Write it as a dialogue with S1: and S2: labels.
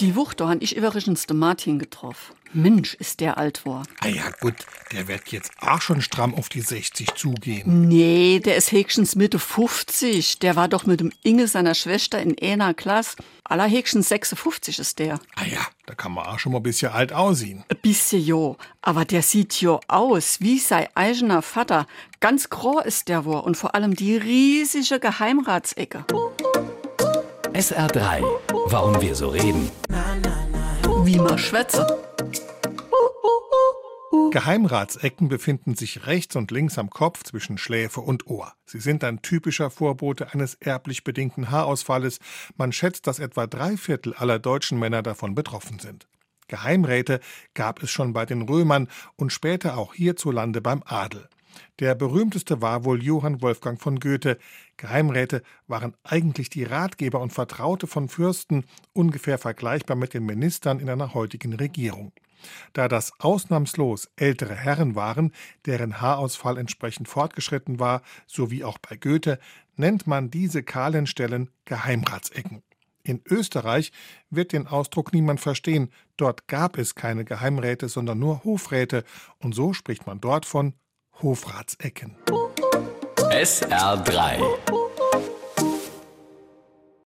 S1: Die Woche, da han ich übrigens den Martin getroffen. Mensch, ist der alt war.
S2: Ah ja, gut, der wird jetzt auch schon stramm auf die 60 zugehen.
S1: Nee, der ist höchstens Mitte 50. Der war doch mit dem Inge seiner Schwester in einer Klasse. Allerhöchstens 56 ist der.
S2: Ah ja, da kann man auch schon mal ein bisschen alt aussehen.
S1: Ein bisschen jo, aber der sieht jo aus wie sein eigener Vater. Ganz grau ist der wohl und vor allem die riesige Geheimratsecke.
S3: SR3. Warum wir so reden.
S1: Wie man schwätze.
S2: Geheimratsecken befinden sich rechts und links am Kopf zwischen Schläfe und Ohr. Sie sind ein typischer Vorbote eines erblich bedingten Haarausfalles. Man schätzt, dass etwa drei Viertel aller deutschen Männer davon betroffen sind. Geheimräte gab es schon bei den Römern und später auch hierzulande beim Adel. Der berühmteste war wohl Johann Wolfgang von Goethe. Geheimräte waren eigentlich die Ratgeber und Vertraute von Fürsten, ungefähr vergleichbar mit den Ministern in einer heutigen Regierung. Da das ausnahmslos ältere Herren waren, deren Haarausfall entsprechend fortgeschritten war, so wie auch bei Goethe, nennt man diese kahlen Stellen Geheimratsecken. In Österreich wird den Ausdruck niemand verstehen. Dort gab es keine Geheimräte, sondern nur Hofräte, und so spricht man dort von Hofratsecken.
S3: SR3.